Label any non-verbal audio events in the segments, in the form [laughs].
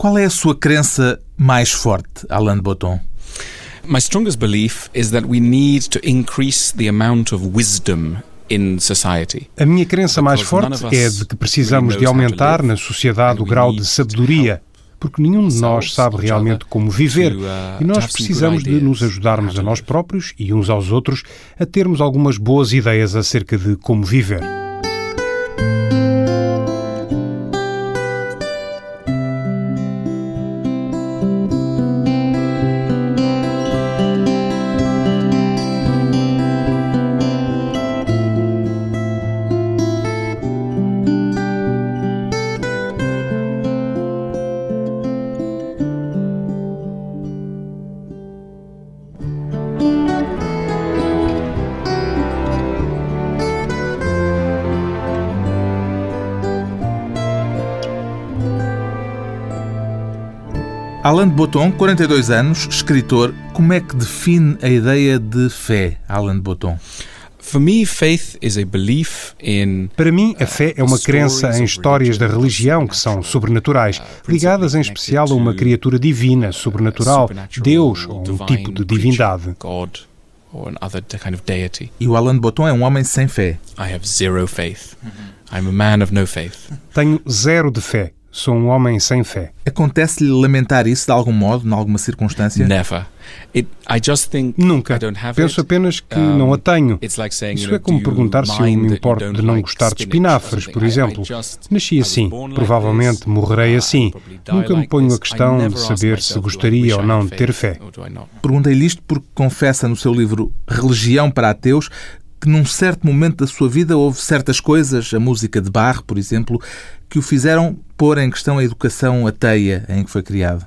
Qual é a sua crença mais forte, Alain de Botton? My strongest belief is that we need to increase the amount of wisdom in society. A minha crença mais forte é de que precisamos de aumentar na sociedade o grau de sabedoria, porque nenhum de nós sabe realmente como viver e nós precisamos de nos ajudarmos a nós próprios e uns aos outros a termos algumas boas ideias acerca de como viver. Botton, 42 anos, escritor, como é que define a ideia de fé, Alain de Botton? Para mim, a fé é uma crença em histórias da religião que são sobrenaturais, ligadas em especial a uma criatura divina, sobrenatural, Deus ou um tipo de divindade. E o Alain de Botton é um homem sem fé. Tenho zero de fé. Sou um homem sem fé. Acontece-lhe lamentar isso de algum modo, em alguma circunstância? Never. It, I just think Nunca. Penso apenas que um, não a tenho. Like saying, Isso é como perguntar se eu me importo de não gostar de espinafres, por exemplo. Nasci assim, provavelmente morrerei assim. Nunca me ponho a questão de saber se gostaria ou não de ter fé. Perguntei-lhe isto porque confessa no seu livro Religião para Ateus que num certo momento da sua vida houve certas coisas, a música de Bach, por exemplo, que o fizeram pôr em questão a educação ateia em que foi criado?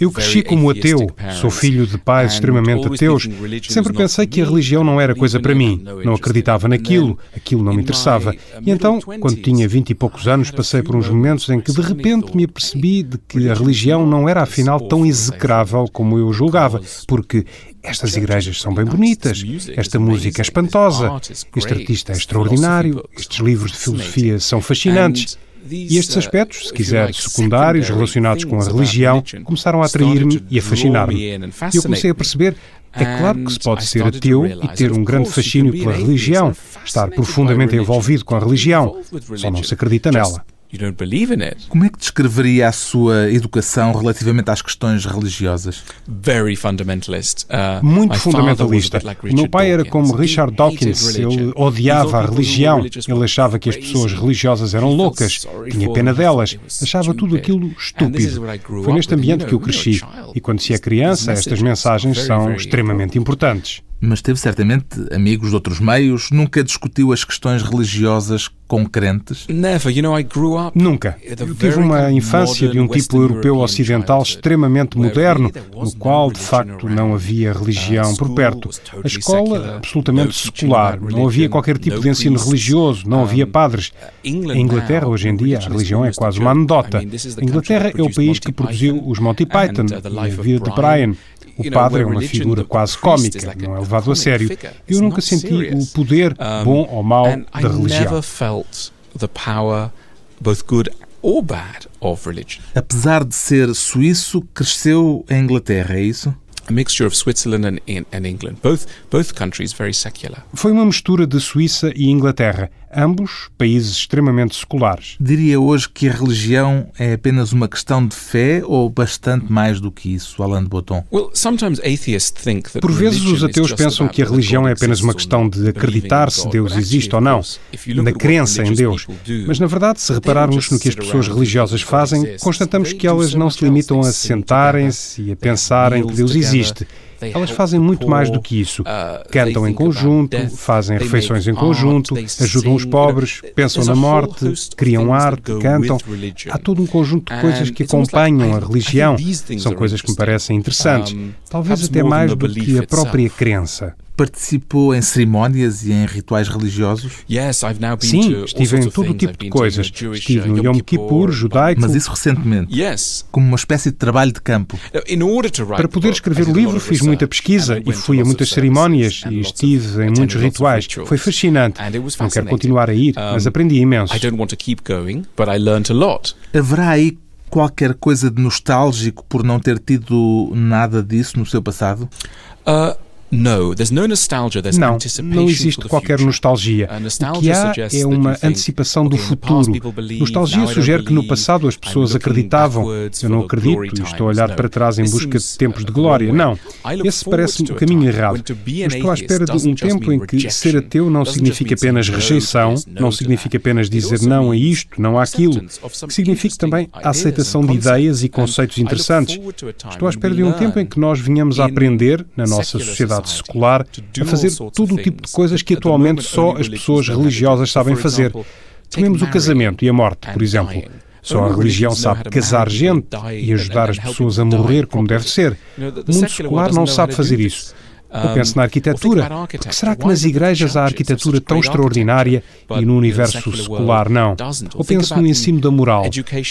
Eu cresci como ateu, sou filho de pais extremamente ateus. Sempre pensei que a religião não era coisa para mim, não acreditava naquilo, aquilo não me interessava. E então, quando tinha vinte e poucos anos, passei por uns momentos em que de repente me apercebi de que a religião não era afinal tão execrável como eu julgava, porque estas igrejas são bem bonitas, esta música é espantosa, este artista é extraordinário, estes livros de filosofia são fascinantes. E estes aspectos, se quiser, secundários relacionados com a religião, começaram a atrair-me e a fascinar-me. E eu comecei a perceber é claro que se pode ser ateu e ter um grande fascínio pela religião, estar profundamente envolvido com a religião, só não se acredita nela. Como é que descreveria a sua educação relativamente às questões religiosas? Uh, Muito fundamentalista. O meu pai era como Richard Dawkins. Ele odiava a religião. Ele achava que as pessoas religiosas eram loucas. Tinha pena delas. Achava tudo aquilo estúpido. Foi neste ambiente que eu cresci. E quando se é criança, estas mensagens são extremamente importantes mas teve certamente amigos de outros meios, nunca discutiu as questões religiosas com crentes? Nunca. Eu tive uma infância de um tipo europeu ocidental extremamente moderno, no qual, de facto, não havia religião por perto. A escola, absolutamente secular. Não havia qualquer tipo de ensino religioso, não havia padres. Em Inglaterra, hoje em dia, a religião é quase uma anedota. A Inglaterra é o país que produziu os Monty Python e a vida de Brian. O padre é uma figura quase cômica, não é? Levado a sério. Eu nunca senti o poder, bom ou mau, da religião. Apesar de ser suíço, cresceu em Inglaterra, é isso? Foi uma mistura de Suíça e Inglaterra, ambos países extremamente seculares. Diria hoje que a religião é apenas uma questão de fé ou bastante mais do que isso, Alain de Botton? Well, sometimes atheists think that Por vezes os ateus pensam que a religião é apenas uma questão de acreditar se Deus existe ou não, na crença em Deus. Mas na verdade, se repararmos no que as pessoas religiosas fazem, constatamos que elas não se limitam a sentarem-se e a pensarem que Deus existe. Elas fazem muito mais do que isso. Uh, Cantam em conjunto, fazem refeições em conjunto, ajudam os pobres, pensam na morte, criam arte, cantam. Há todo um conjunto de coisas que acompanham a religião. São coisas que me parecem interessantes, talvez até mais do que a própria crença. participou em cerimónias e em rituais religiosos? Sim, estive em todo tipo de coisas. Estive no Yom Kippur judaico. Mas isso recentemente, como uma espécie de trabalho de campo. Para poder escrever o livro, fiz muita pesquisa e fui a muitas cerimónias e estive em muitos rituais. Foi fascinante. Não quero continuar a ir, mas aprendi imenso. Haverá aí qualquer coisa de nostálgico por não ter tido nada disso no seu passado? Uh, não, não existe qualquer nostalgia. O que há é uma antecipação do futuro. Nostalgia sugere que no passado as pessoas acreditavam. Eu não acredito e estou a olhar para trás em busca de tempos de glória. Não. Esse parece-me o caminho errado. Eu estou à espera de um tempo em que ser ateu não significa apenas rejeição, não significa apenas dizer não a isto, não àquilo, que significa também a aceitação de ideias e conceitos interessantes. Estou à espera de um tempo em que nós venhamos a aprender, na nossa sociedade sociedade secular a fazer todo o tipo de coisas que atualmente só as pessoas religiosas sabem fazer. Tomemos o casamento e a morte, por exemplo. Só a religião sabe casar gente e ajudar as pessoas a morrer como deve ser. O mundo secular não sabe fazer isso. Eu penso na arquitetura. Porque será que nas igrejas há arquitetura tão extraordinária e no universo secular não? Ou penso no ensino da moral.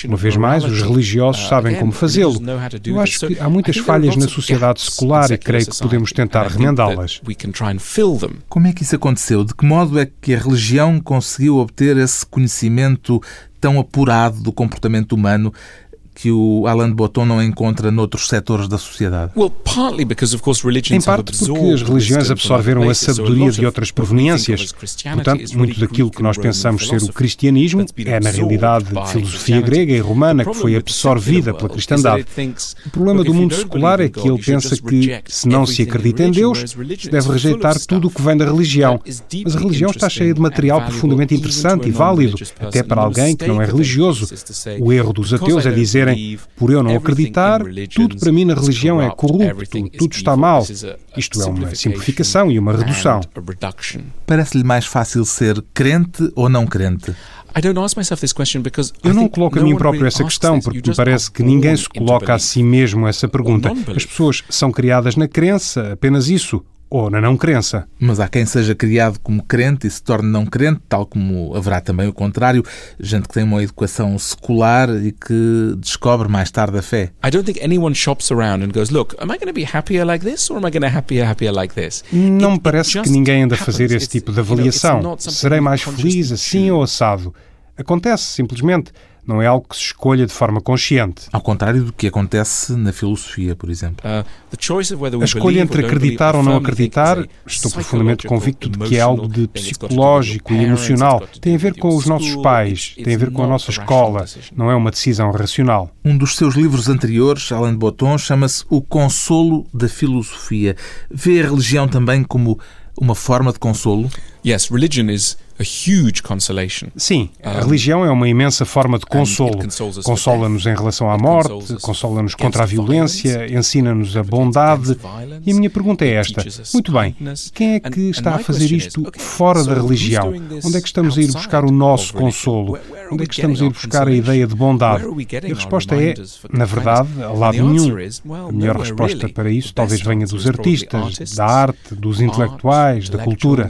Uma vez mais, os religiosos sabem como fazê-lo. Eu acho que há muitas falhas na sociedade secular e creio que podemos tentar remendá-las. Como é que isso aconteceu? De que modo é que a religião conseguiu obter esse conhecimento tão apurado do comportamento humano que o Alain de Botton não encontra noutros setores da sociedade? Em parte porque as religiões absorveram a sabedoria de outras proveniências. Portanto, muito daquilo que nós pensamos ser o cristianismo é, na realidade, filosofia grega e romana que foi absorvida pela cristandade. O problema do mundo secular é que ele pensa que, se não se acredita em Deus, se deve rejeitar tudo o que vem da religião. Mas a religião está cheia de material profundamente interessante e válido, até para alguém que não é religioso. O erro dos ateus é dizer dizerem, por eu não acreditar, tudo para mim na religião é corrupto, tudo está mal. Isto é uma simplificação e uma redução. Parece-lhe mais fácil ser crente ou não crente? Eu não coloco a mim próprio essa questão porque me parece que ninguém se coloca a si mesmo essa pergunta. As pessoas são criadas na crença, apenas isso ou na não crença. Mas há quem seja criado como crente e se torne não crente, tal como haverá também o contrário, gente que tem uma educação secular e que descobre mais tarde a fé. I don't think anyone shops around and goes, look, am I going to be happier like this or am I going to happier happier like this? Não me parece que ninguém anda a fazer esse tipo de avaliação. Serei mais feliz assim ou assado? Acontece simplesmente. Não é algo que se escolha de forma consciente. Ao contrário do que acontece na filosofia, por exemplo. Uh, a escolha entre acreditar ou não acreditar, estou profundamente convicto de que é algo de psicológico e emocional. Tem a ver com os nossos pais, tem a ver com a nossa escola. Não é uma decisão racional. Um dos seus livros anteriores, Alain de Botton, chama-se O Consolo da Filosofia. Vê a religião também como uma forma de consolo? Yes, religion is. Sim, a religião é uma imensa forma de consolo. Consola-nos em relação à morte, consola-nos contra a violência, ensina-nos a bondade. E a minha pergunta é esta: muito bem, quem é que está a fazer isto fora da religião? Onde é que estamos a ir buscar o nosso consolo? Onde é que estamos a ir buscar a ideia de bondade? E a resposta é, na verdade, a lado nenhum. A melhor resposta para isso talvez venha dos artistas, da arte, dos intelectuais, da cultura.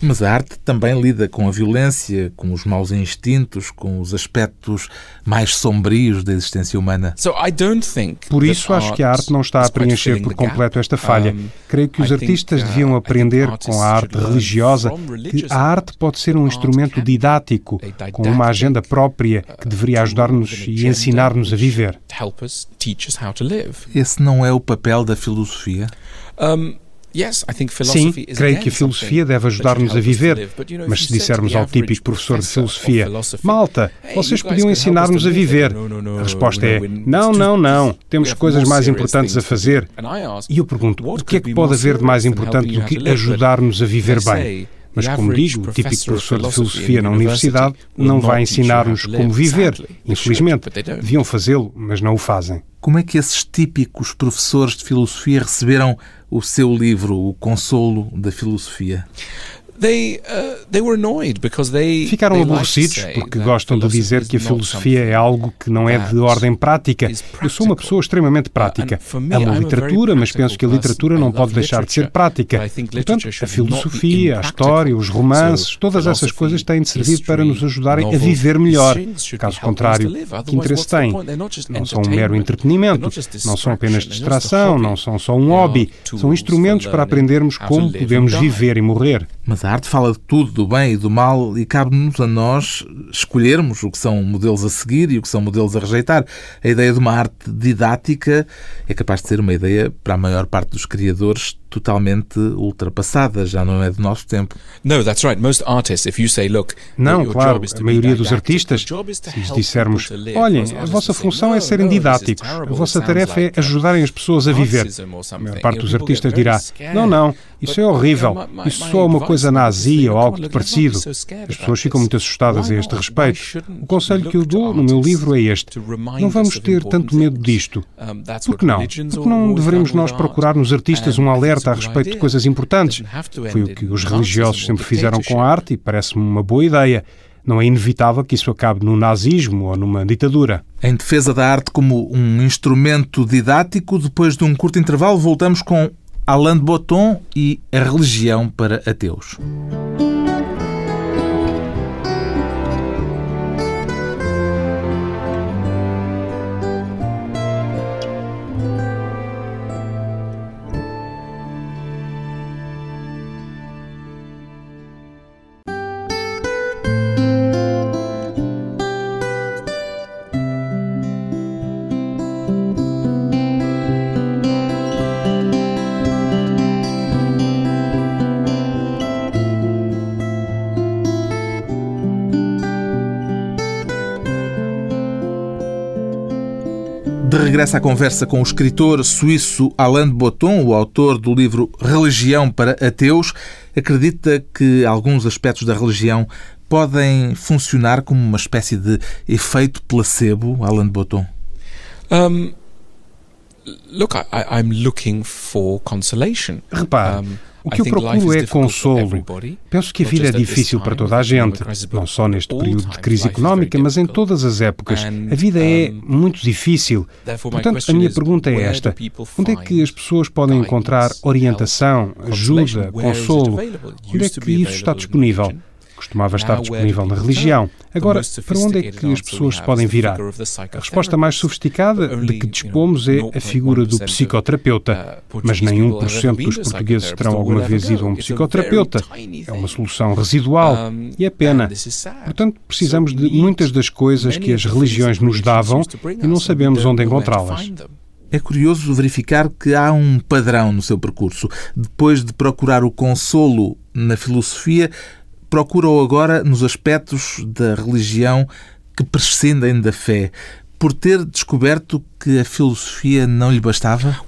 Mas a arte também lida com a violência, com os maus instintos, com os aspectos mais sombrios da existência humana. Por isso, acho que a arte não está a preencher por completo esta falha. Creio que os artistas uh, deviam aprender com a arte religiosa que a arte pode ser um instrumento didático, com uma agenda própria que deveria ajudar-nos e ensinar-nos a viver. Esse não é o papel da filosofia? Um, Sim, creio que a filosofia deve ajudar-nos a viver. Mas se dissermos ao típico professor de filosofia, Malta, vocês podiam ensinar-nos a viver. A resposta é: não, não, não, temos coisas mais importantes a fazer. E eu pergunto: o que é que pode haver de mais importante do que ajudar-nos a viver bem? Mas, como digo, o típico professor de filosofia na universidade não vai ensinar-nos como viver. Infelizmente, deviam fazê-lo, mas não o fazem. Como é que esses típicos professores de filosofia receberam o seu livro, O Consolo da Filosofia? Ficaram aborrecidos porque gostam de dizer que a filosofia é algo que não é de ordem prática. Eu sou uma pessoa extremamente prática. Amo a literatura, mas penso que a literatura não pode deixar de ser prática. Portanto, a filosofia, a história, os romances, todas essas coisas têm de servir para nos ajudarem a viver melhor. Caso contrário, que interesse têm? Não são um mero entretenimento, não são apenas distração, não são só um hobby. São instrumentos para aprendermos como podemos viver e morrer. Mas a arte fala de tudo, do bem e do mal, e cabe-nos a nós escolhermos o que são modelos a seguir e o que são modelos a rejeitar. A ideia de uma arte didática é capaz de ser uma ideia, para a maior parte dos criadores, totalmente ultrapassada, já não é do nosso tempo. Não, claro, a maioria dos artistas, se lhes dissermos, olhem, a vossa função é serem didáticos, a vossa tarefa é ajudarem as pessoas a viver. A maior parte dos artistas dirá, não, não, isso é horrível, isso só é uma coisa nazi ou algo de parecido. As pessoas ficam muito assustadas a este respeito. O conselho que eu dou no meu livro é este, não vamos ter tanto medo disto. Por que não? Porque não devemos nós procurar nos artistas um alerta alerta a respeito de coisas importantes. Foi o que os religiosos sempre fizeram com a arte e parece-me uma boa ideia. Não é inevitável que isso acabe no nazismo ou numa ditadura. Em defesa da arte como um instrumento didático, depois de um curto intervalo, voltamos com Alain de Botton e a religião para ateus. De regresso à conversa com o escritor suíço Alain de Botton, o autor do livro Religião para Ateus, acredita que alguns aspectos da religião podem funcionar como uma espécie de efeito placebo, Alain de Botton? Um, look, I, I'm looking for consolation. Repare, um, o que eu procuro é consolo. Penso que a vida é difícil para toda a gente, não só neste período de crise económica, mas em todas as épocas. A vida é muito difícil. Portanto, a minha pergunta é esta: onde é que as pessoas podem encontrar orientação, ajuda, consolo? Onde é que isso está disponível? Costumava estar disponível na religião. Agora, para onde é que as pessoas se podem virar? A resposta mais sofisticada de que dispomos é a figura do psicoterapeuta, mas nem 1% dos portugueses terão alguma vez ido a um psicoterapeuta. É uma solução residual e é pena. Portanto, precisamos de muitas das coisas que as religiões nos davam e não sabemos onde encontrá-las. É curioso verificar que há um padrão no seu percurso. Depois de procurar o consolo na filosofia, procuram agora nos aspectos da religião que prescindem da fé por ter descoberto que a filosofia não lhe bastava?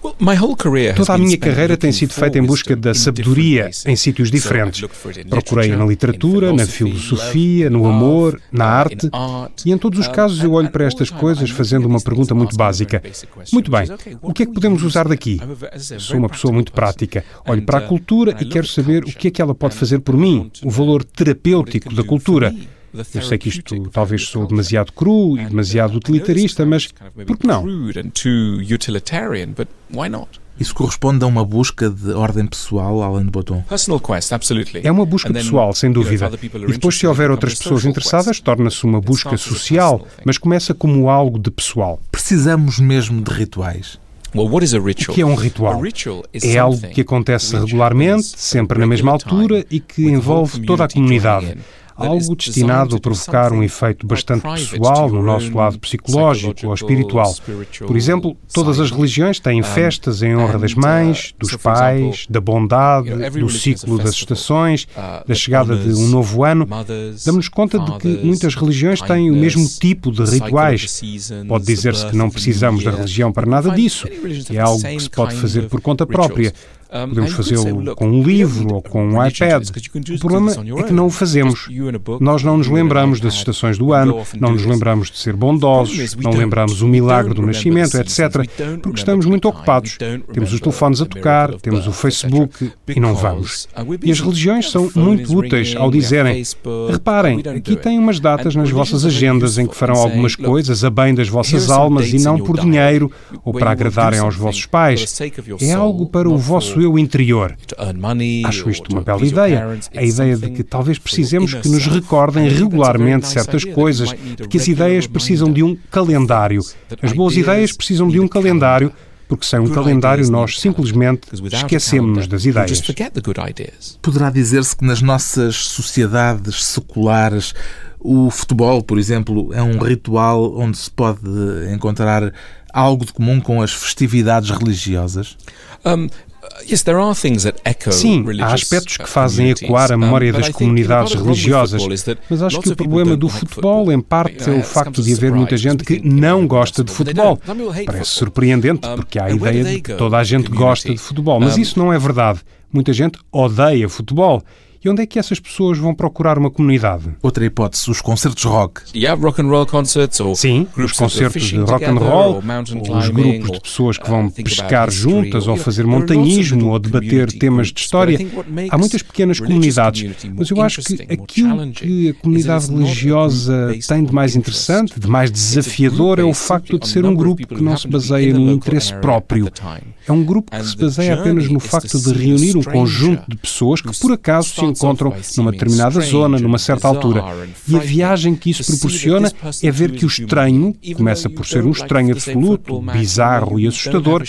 Toda a minha carreira tem sido feita em busca da sabedoria em sítios diferentes. Procurei na literatura, na filosofia, no amor, na arte, e em todos os casos eu olho para estas coisas fazendo uma pergunta muito básica. Muito bem, o que é que podemos usar daqui? Sou uma pessoa muito prática. Olho para a cultura e quero saber o que é que ela pode fazer por mim, o valor terapêutico da cultura. Eu sei que isto talvez sou demasiado cru e demasiado utilitarista, mas por que não? Isso corresponde a uma busca de ordem pessoal, Alan Botton? É uma busca pessoal, sem dúvida. E depois, se houver outras pessoas interessadas, torna-se uma busca social, mas começa como algo de pessoal. Precisamos mesmo de rituais. O que é um ritual? É algo que acontece regularmente, sempre na mesma altura e que envolve toda a comunidade algo destinado a provocar um efeito bastante pessoal no nosso lado psicológico ou espiritual. Por exemplo, todas as religiões têm festas em honra das mães, dos pais, da bondade, do ciclo das estações, uh, da chegada de um novo ano. Damos-nos conta de que muitas religiões têm o mesmo tipo de rituais. Pode dizer-se que não precisamos da religião para nada disso. É algo que se pode fazer por conta própria. Podemos fazê-lo com um livro ou com um iPad. O problema é que não o fazemos. Nós não nos lembramos das estações do ano, não nos lembramos de ser bondosos, não lembramos o milagre do nascimento, etc., porque estamos muito ocupados. Temos os telefones a tocar, temos o Facebook e não vamos. E as religiões são muito úteis ao dizerem: reparem, aqui tem umas datas nas vossas agendas em que farão algumas coisas a bem das vossas almas e não por dinheiro ou para agradarem aos vossos pais. É algo para o vosso eu interior. Acho isto uma bela ideia. A ideia de que talvez precisemos que nos recordem regularmente certas coisas, de que as ideias precisam de um calendário. As boas ideias precisam de um calendário porque sem um calendário nós simplesmente esquecemos-nos das ideias. Poderá dizer-se que nas nossas sociedades seculares o futebol, por exemplo, é um ritual onde se pode encontrar algo de comum com as festividades religiosas? Um, Sim, há aspectos que fazem ecoar a memória das comunidades religiosas, mas acho que o problema do futebol, em parte, é o facto de haver muita gente que não gosta de futebol. Parece surpreendente, porque há a ideia de que toda a gente gosta de futebol, mas isso não é verdade. Muita gente odeia futebol. E onde é que essas pessoas vão procurar uma comunidade? Outra hipótese, os concertos rock. Sim, os concertos de rock and roll, ou os grupos de pessoas que vão pescar juntas, ou fazer montanhismo, ou debater temas de história. Há muitas pequenas comunidades, mas eu acho que aquilo que a comunidade religiosa tem de mais interessante, de mais desafiador, é o facto de ser um grupo que não se baseia no interesse próprio. É um grupo que se baseia apenas no facto de reunir um conjunto de pessoas que por acaso se encontram numa determinada zona, numa certa altura. E a viagem que isso proporciona é ver que o estranho começa por ser um estranho absoluto, bizarro e assustador,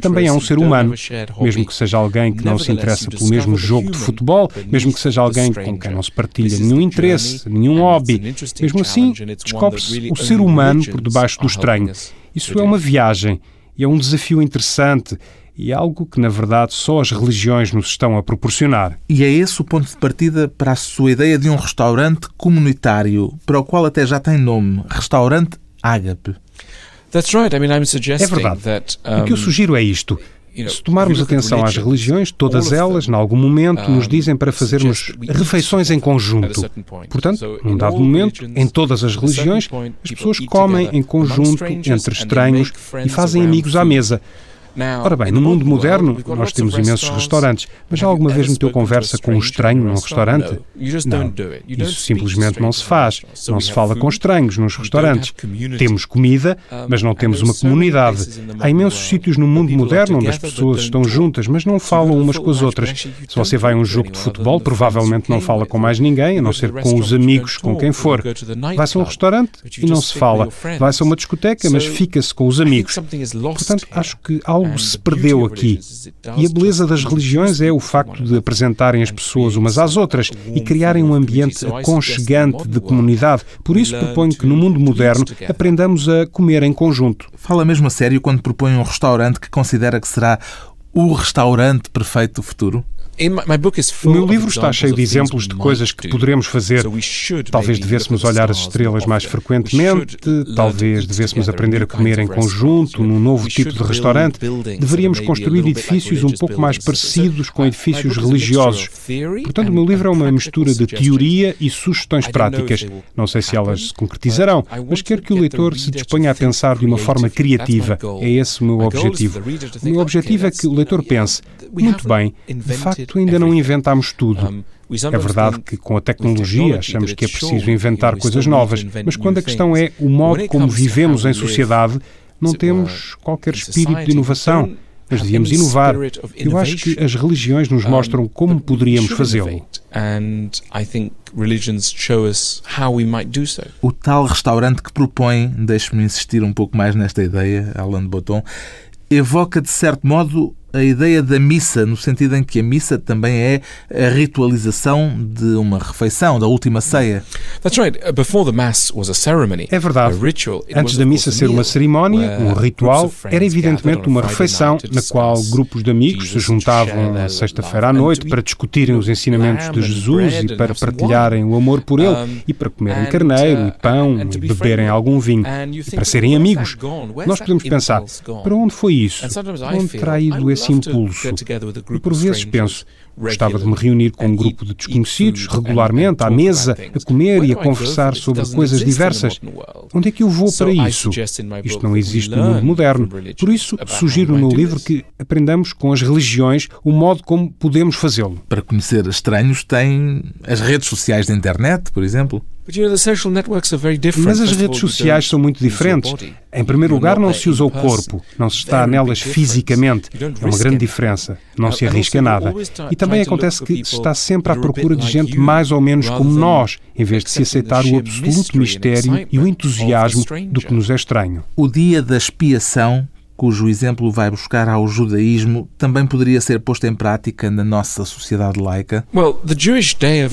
também é um ser humano. Mesmo que seja alguém que não se interessa pelo mesmo jogo de futebol, mesmo que seja alguém com quem não se partilha nenhum interesse, nenhum hobby, mesmo assim, descobre-se o ser humano por debaixo do estranho. Isso é uma viagem e é um desafio interessante e algo que, na verdade, só as religiões nos estão a proporcionar. E é esse o ponto de partida para a sua ideia de um restaurante comunitário, para o qual até já tem nome, Restaurante Ágape. É verdade. O que eu sugiro é isto. Se tomarmos atenção às religiões, todas elas, em algum momento, nos dizem para fazermos refeições em conjunto. Portanto, num dado momento, em todas as religiões, as pessoas comem em conjunto, entre estranhos, e fazem amigos à mesa. Ora bem, no mundo moderno nós temos imensos restaurantes, mas já alguma vez meteu conversa com um estranho num restaurante? Não. Isso simplesmente não se faz. Não se fala com estranhos nos restaurantes. Temos comida, mas não temos uma comunidade. Há imensos sítios no mundo moderno onde as pessoas estão juntas, mas não falam umas com as outras. Se você vai a um jogo de futebol, provavelmente não fala com mais ninguém, a não ser com os amigos com quem for. Vai-se a um restaurante e não se fala. Vai-se a uma discoteca, mas fica-se com os amigos. Portanto, acho que algo algo se perdeu aqui. E a beleza das religiões é o facto de apresentarem as pessoas umas às outras e criarem um ambiente aconchegante de comunidade. Por isso proponho que no mundo moderno aprendamos a comer em conjunto. Fala mesmo a sério quando propõe um restaurante que considera que será o restaurante perfeito do futuro? O meu livro está cheio de exemplos de coisas que poderemos fazer. Talvez devêssemos olhar as estrelas mais frequentemente, talvez devêssemos aprender a comer em conjunto, num novo tipo de restaurante. Deveríamos construir edifícios um pouco mais parecidos com edifícios religiosos. Portanto, o meu livro é uma mistura de teoria e sugestões práticas. Não sei se elas se concretizarão, mas quero que o leitor se disponha a pensar de uma forma criativa. É esse o meu objetivo. O meu objetivo é que o leitor pense: muito bem, de facto, facto, ainda não inventámos tudo. É verdade que com a tecnologia achamos que é preciso inventar coisas novas, mas quando a questão é o modo como vivemos em sociedade, não temos qualquer espírito de inovação, mas devíamos inovar. Eu acho que as religiões nos mostram como poderíamos fazê-lo. O tal restaurante que propõe, deixe-me insistir um pouco mais nesta ideia, Alain de Botton, evoca de certo modo a ideia da missa, no sentido em que a missa também é a ritualização de uma refeição, da última ceia. É verdade. Antes da missa ser uma cerimónia, um ritual, era evidentemente uma refeição na qual grupos de amigos se juntavam na sexta-feira à noite para discutirem os ensinamentos de Jesus e para partilharem o amor por ele e para comerem carneiro e pão e beberem algum vinho e para serem amigos. Nós podemos pensar, para onde foi isso? Onde terá ido esse esse impulso. E por vezes penso, Gostava de me reunir com um grupo de desconhecidos regularmente à mesa, a comer e a conversar sobre coisas diversas. Onde é que eu vou para isso? Isto não existe no mundo moderno. Por isso, sugiro no meu livro que aprendamos com as religiões o modo como podemos fazê-lo. Para conhecer estranhos, tem as redes sociais da internet, por exemplo. Mas as redes sociais são muito diferentes. Em primeiro lugar, não se usa o corpo, não se está nelas fisicamente. É uma grande diferença. Não se arrisca nada. E também acontece que se está sempre à procura de gente mais ou menos como nós, em vez de se aceitar o absoluto mistério e o entusiasmo do que nos é estranho. O dia da expiação cujo exemplo vai buscar ao judaísmo, também poderia ser posto em prática na nossa sociedade laica?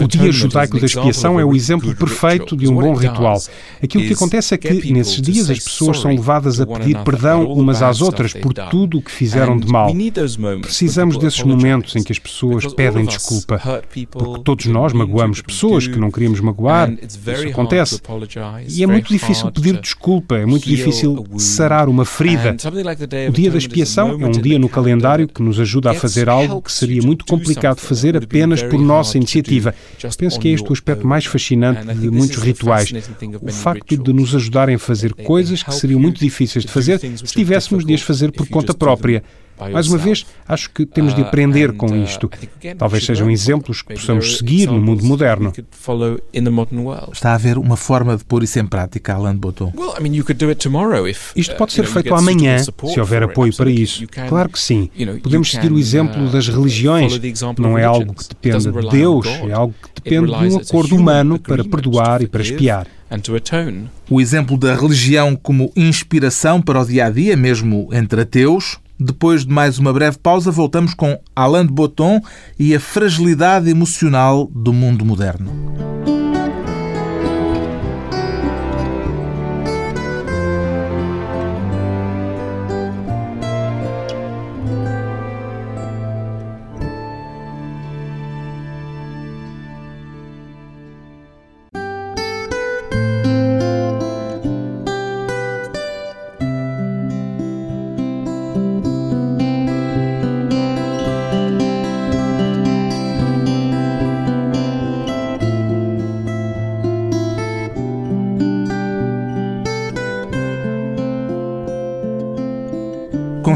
O dia judaico da expiação é o exemplo perfeito de um bom ritual. Aquilo que acontece é que, nesses dias, as pessoas são levadas a pedir perdão umas às outras por tudo o que fizeram de mal. Precisamos desses momentos em que as pessoas pedem desculpa, porque todos nós magoamos pessoas que não queríamos magoar. Isso acontece. E é muito difícil pedir desculpa, é muito difícil sarar uma ferida. O dia da expiação é um dia no calendário que nos ajuda a fazer algo que seria muito complicado fazer apenas por nossa iniciativa. Penso que é este o aspecto mais fascinante de muitos rituais. O facto de nos ajudarem a fazer coisas que seriam muito difíceis de fazer se tivéssemos de as fazer por conta própria. Mais uma vez, acho que temos de uh, aprender com uh, isto. Talvez sejam exemplos que possamos seguir no mundo moderno. Está a haver uma forma de pôr isso em prática, Alain Botton? Isto uh, pode ser feito amanhã, se houver apoio para isso. Claro que sim. Podemos seguir o exemplo das religiões. Não é algo que dependa de Deus, é algo que depende de um acordo humano para perdoar e para espiar. O exemplo da religião como inspiração para o dia a dia, mesmo entre ateus, depois de mais uma breve pausa, voltamos com Alain de Botton e a fragilidade emocional do mundo moderno.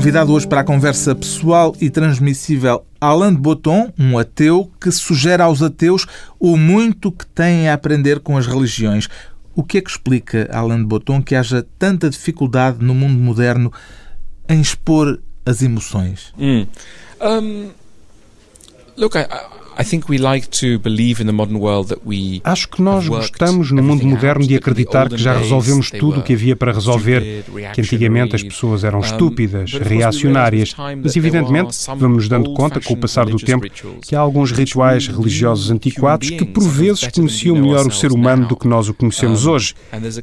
Convidado hoje para a conversa pessoal e transmissível Alain de Botton, um ateu que sugere aos ateus o muito que têm a aprender com as religiões. O que é que explica, Alain de Botton, que haja tanta dificuldade no mundo moderno em expor as emoções? Mm. Um, look, I, Acho que nós gostamos no mundo moderno de acreditar que já resolvemos tudo o que havia para resolver, que antigamente as pessoas eram estúpidas, reacionárias, mas evidentemente vamos nos dando conta com o passar do tempo que há alguns rituais religiosos antiquados que por vezes conheciam melhor o ser humano do que nós o conhecemos hoje.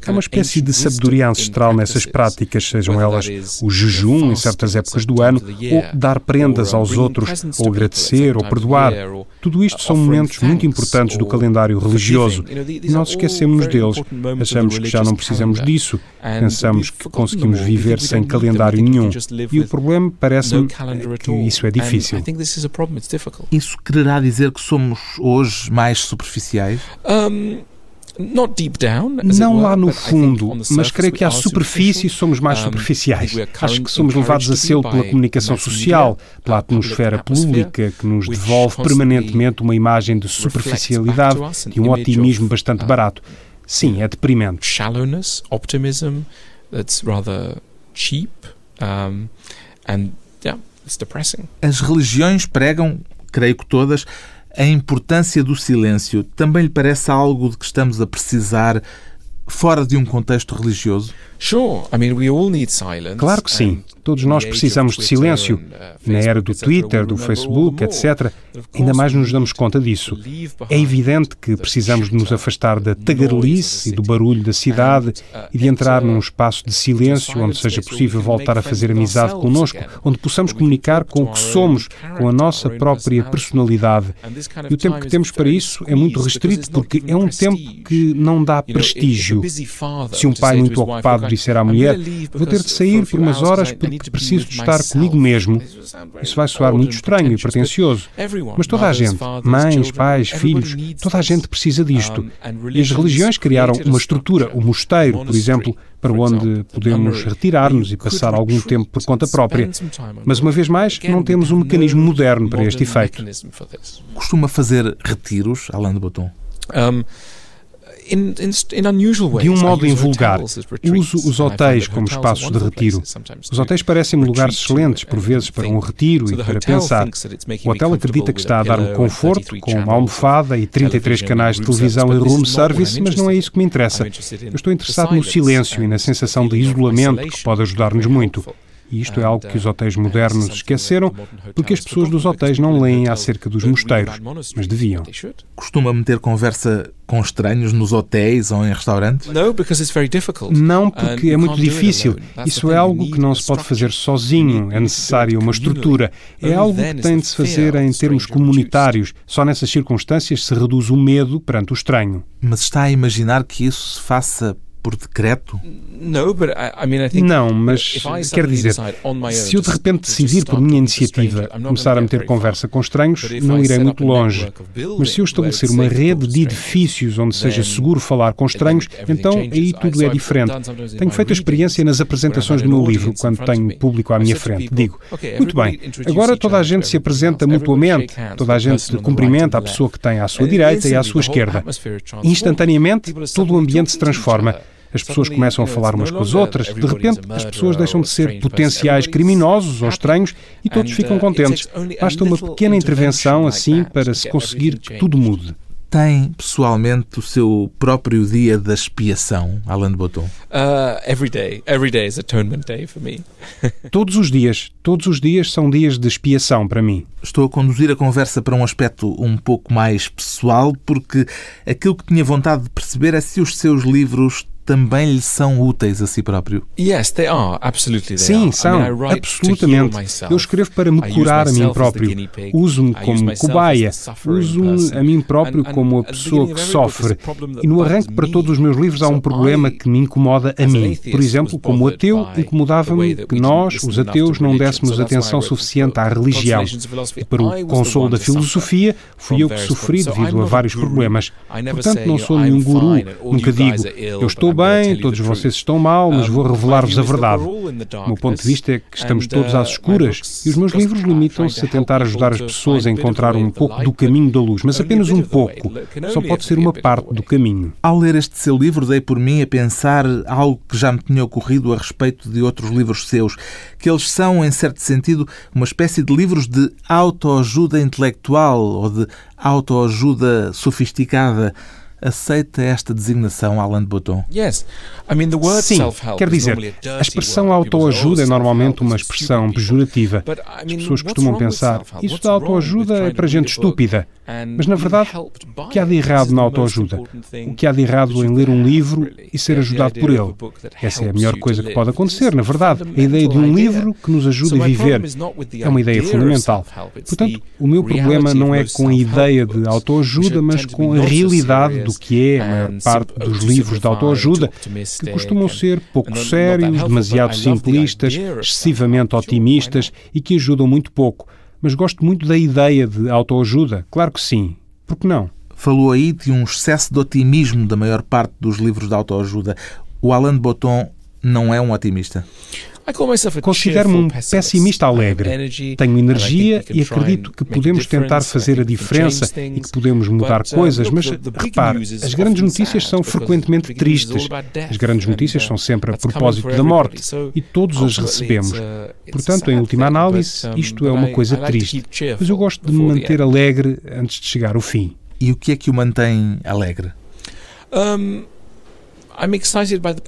Há uma espécie de sabedoria ancestral nessas práticas, sejam elas o jejum em certas épocas do ano, ou dar prendas aos outros, ou agradecer, ou perdoar. Tudo isto são momentos muito importantes do calendário religioso nós esquecemos deles. Achamos que já não precisamos disso. Pensamos que conseguimos viver sem calendário nenhum. E o problema parece-me que isso é difícil. Isso quererá dizer que somos hoje mais superficiais? Não lá no fundo, mas creio que à superfície somos mais superficiais. Acho que somos levados a selo pela comunicação social, pela atmosfera pública, que nos devolve permanentemente uma imagem de superficialidade e um otimismo bastante barato. Sim, é deprimente. Shallowness, optimism, that's rather cheap, and yeah, it's depressing. As religiões pregam, creio que todas, a importância do silêncio também lhe parece algo de que estamos a precisar fora de um contexto religioso? Claro que sim. Todos nós precisamos de silêncio. Uh, Na era do Twitter, do Facebook, etc., ainda mais nos damos conta disso. É evidente que precisamos de nos afastar da tagarelice e do barulho da cidade uh, e de entrar num espaço de silêncio onde seja possível voltar a fazer amizade connosco, onde possamos comunicar com o que somos, com a nossa própria personalidade. E o tempo que temos para isso é muito restrito porque é um tempo que não dá prestígio. Se um pai muito ocupado disser à mulher: Vou ter de sair por umas horas porque preciso de estar comigo mesmo. Isso vai soar muito estranho e pretencioso. Mas toda a gente, mães, pais, filhos, toda a gente precisa disto. E as religiões criaram uma estrutura, o mosteiro, por exemplo, para onde podemos retirar-nos e passar algum tempo por conta própria. Mas, uma vez mais, não temos um mecanismo moderno para este efeito. Costuma fazer retiros, Alain de Botton? Um, de um modo invulgar, uso os hotéis como espaços de retiro. Os hotéis parecem-me lugares excelentes, por vezes, para um retiro e para pensar. O hotel acredita que está a dar-me conforto, com uma almofada e 33 canais de televisão e room service, mas não é isso que me interessa. Eu estou interessado no silêncio e na sensação de isolamento que pode ajudar-nos muito. E isto é algo que os hotéis modernos esqueceram, porque as pessoas dos hotéis não leem acerca dos mosteiros, mas deviam. Costuma meter conversa com estranhos nos hotéis ou em restaurantes? Não, porque é muito difícil. Isso é algo que não se pode fazer sozinho. É necessária uma estrutura. É algo que tem de se fazer em termos comunitários. Só nessas circunstâncias se reduz o medo perante o estranho. Mas está a imaginar que isso se faça por decreto? Não, mas quer dizer, se eu de repente decidir por minha iniciativa começar a meter conversa com estranhos, não irei muito longe. Mas se eu estabelecer uma rede de edifícios onde seja seguro falar com estranhos, então aí tudo é diferente. Tenho feito a experiência nas apresentações do meu livro, quando tenho público à minha frente. Digo, muito bem, agora toda a gente se apresenta mutuamente, toda a gente cumprimenta a pessoa que tem à sua direita e à sua esquerda. Instantaneamente, todo o ambiente se transforma as pessoas começam a falar umas com as outras, de repente as pessoas deixam de ser potenciais criminosos ou estranhos e todos ficam contentes. Basta uma pequena intervenção assim para se conseguir que tudo mude. Tem pessoalmente o seu próprio dia da expiação, Alain de Botton? Uh, every day. Every day is atonement day for me. [laughs] todos os dias. Todos os dias são dias de expiação para mim. Estou a conduzir a conversa para um aspecto um pouco mais pessoal, porque aquilo que tinha vontade de perceber é se os seus livros também lhe são úteis a si próprio? Yes, they are. Absolutely they Sim, são. I mean, absolutamente. Eu escrevo para me curar a mim próprio. Uso-me como cobaia. Uso-me a mim próprio como a pessoa que sofre. E no arranque para todos os meus livros há um problema que me incomoda a mim. Por exemplo, como ateu, incomodava-me que nós, os ateus, não dessemos atenção suficiente à religião. E para o consolo da filosofia, fui eu que sofri devido a vários problemas. Portanto, não sou nenhum guru. Nunca digo, eu estou bem, todos vocês estão mal, mas vou revelar-vos a verdade. O meu ponto de vista é que estamos todos às escuras e os meus livros limitam-se a tentar ajudar as pessoas a encontrar um pouco do caminho da luz, mas apenas um pouco. Só pode ser uma parte do caminho. Ao ler este seu livro, dei por mim a pensar algo que já me tinha ocorrido a respeito de outros livros seus, que eles são, em certo sentido, uma espécie de livros de autoajuda intelectual ou de autoajuda sofisticada aceita esta designação, Alain de Botton? Sim, quer dizer, a expressão autoajuda é normalmente uma expressão pejorativa. As pessoas costumam pensar, isso da autoajuda é para gente estúpida. Mas, na verdade, o que há de errado na autoajuda? O que há de errado em ler um livro e ser ajudado por ele? Essa é a melhor coisa que pode acontecer, na verdade. A ideia de um livro que nos ajude a viver é uma ideia fundamental. Portanto, o meu problema não é com a ideia de autoajuda, mas com a realidade do que é a maior parte dos livros de autoajuda, que costumam ser pouco sérios, demasiado simplistas, excessivamente otimistas e que ajudam muito pouco mas gosto muito da ideia de autoajuda. Claro que sim. Por que não? Falou aí de um excesso de otimismo da maior parte dos livros de autoajuda. O Alain de Botton não é um otimista? Considero-me um pessimista alegre. Tenho energia e acredito que podemos tentar fazer a diferença e que podemos mudar uh, coisas, mas repare, as grandes notícias são frequentemente tristes. As grandes notícias uh, são sempre a propósito da morte e todos as recebemos. Uh, Portanto, em última análise, isto é uma coisa triste. Mas eu gosto de me manter alegre antes de chegar ao fim. E o que é que o mantém alegre? Um,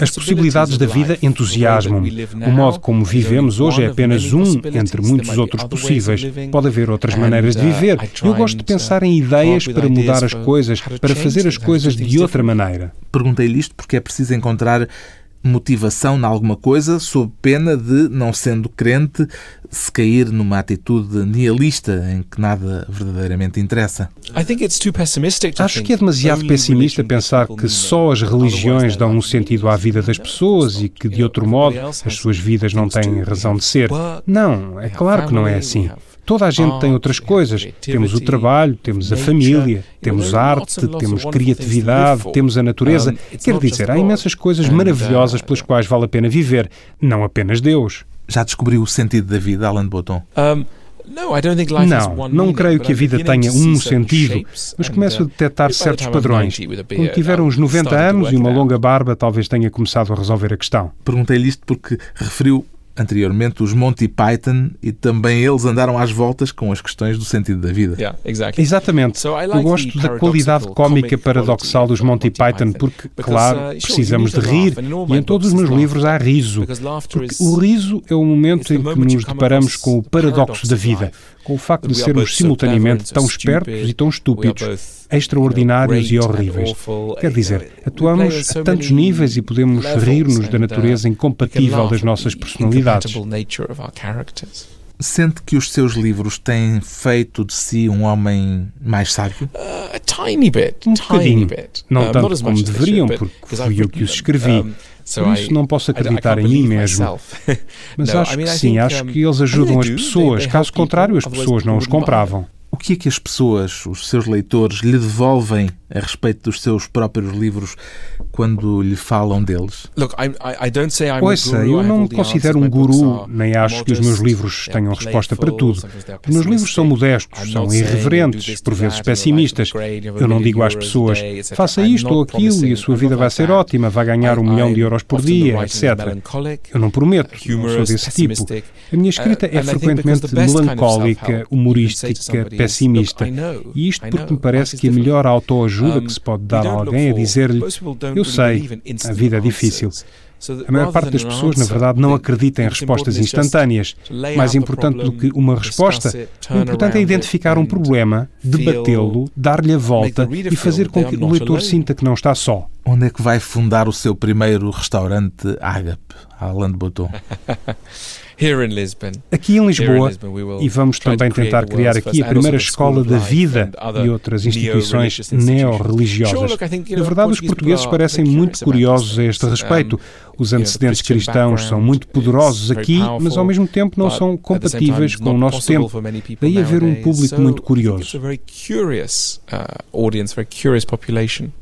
as possibilidades da vida entusiasmam-me. O modo como vivemos hoje é apenas um entre muitos outros possíveis. Pode haver outras maneiras de uh, viver. Eu gosto de pensar em ideias para mudar as coisas, para fazer as coisas de outra maneira. Perguntei-lhe isto porque é preciso encontrar motivação em alguma coisa, sob pena de, não sendo crente, se cair numa atitude nihilista em que nada verdadeiramente interessa. Acho que é demasiado pessimista pensar que só as religiões dão um sentido à vida das pessoas e que, de outro modo, as suas vidas não têm razão de ser. Não, é claro que não é assim. Toda a gente tem outras coisas. Temos o trabalho, temos a família, temos arte, temos criatividade, temos a natureza. Quer dizer, há imensas coisas maravilhosas pelas quais vale a pena viver, não apenas Deus. Já descobriu o sentido da vida, Alan Botton? Não, não creio que a vida tenha um sentido, mas começo a detectar certos padrões. Quando tiver uns 90 anos e uma longa barba, talvez tenha começado a resolver a questão. Perguntei-lhe isto porque referiu anteriormente os Monty Python e também eles andaram às voltas com as questões do sentido da vida. Yeah, exactly. Exatamente. Eu gosto da qualidade cómica paradoxal dos Monty Python porque, claro, uh, precisamos de rir e em todos os meus livros há riso. Porque o riso é o momento em que nos deparamos com o paradoxo da vida, com o facto de sermos simultaneamente tão espertos e tão estúpidos, extraordinários e horríveis. Quer dizer, atuamos a tantos níveis e podemos rir-nos da natureza incompatível das nossas personalidades. Sente que os seus livros têm feito de si um homem mais sábio? Um bocadinho. Não tanto como deveriam, porque fui eu que os escrevi. Por isso não posso acreditar em mim mesmo. [laughs] Mas acho que sim, acho que eles ajudam as pessoas. Caso contrário, as pessoas não os compravam. O que é que as pessoas, os seus leitores, lhe devolvem a respeito dos seus próprios livros quando lhe falam deles? Ouça, eu não me considero um guru, nem acho que os meus livros tenham resposta para tudo. Os meus livros são modestos, são irreverentes, por vezes pessimistas. Eu não digo às pessoas, faça isto ou aquilo e a sua vida vai ser ótima, vai ganhar um milhão de euros por dia, etc. Eu não prometo, não sou desse tipo. A minha escrita é frequentemente melancólica, humorística, pessimista. E isto porque me parece que a melhor autoajuda que se pode dar a alguém é dizer-lhe: Eu sei, a vida é difícil. A maior parte das pessoas, na verdade, não acredita em respostas instantâneas. Mais importante do que uma resposta, o importante é identificar um problema, debatê-lo, dar-lhe a volta e fazer com que o leitor sinta que não está só. Onde é que vai fundar o seu primeiro restaurante Ágape, Alan de Botton? [laughs] Aqui em Lisboa, e vamos também tentar criar aqui a primeira escola da vida e outras instituições neo-religiosas. Na verdade, os portugueses parecem muito curiosos a este respeito. Os antecedentes cristãos são muito poderosos aqui, mas ao mesmo tempo não são compatíveis com o nosso tempo. Daí haver um público muito curioso. Uh,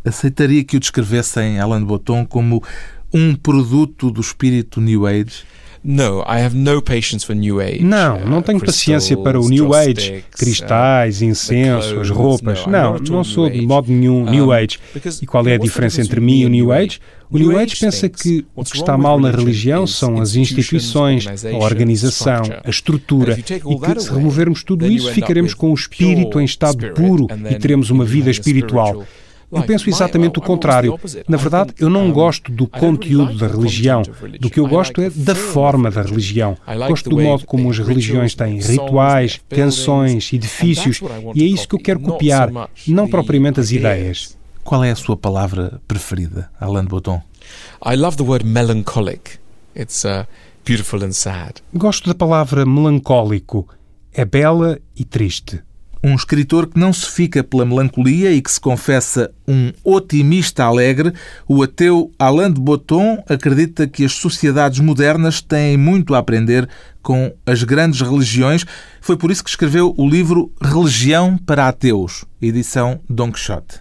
Aceitaria que o descrevessem, Alan Botton, como um produto do espírito New Age? Não, não tenho paciência para o New Age, cristais, incenso, as roupas. Não, não sou de modo nenhum New Age. E qual é a diferença entre mim e o New Age? O New Age pensa que o que está mal na religião são as instituições, a organização, a estrutura, e que se removermos tudo isso, ficaremos com o espírito em estado puro e teremos uma vida espiritual. Eu penso exatamente o contrário. Na verdade, eu não gosto do conteúdo da religião. Do que eu gosto é da forma da religião. Gosto do modo como as religiões têm rituais, canções, edifícios, e é isso que eu quero copiar, não propriamente as ideias. Qual é a sua palavra preferida, Alain de Botton? I love the word melancholic. It's uh, beautiful and sad. Gosto da palavra melancólico. É bela e triste. Um escritor que não se fica pela melancolia e que se confessa um otimista alegre, o ateu Alain de Botton acredita que as sociedades modernas têm muito a aprender com as grandes religiões. Foi por isso que escreveu o livro Religião para Ateus, edição Don Quixote.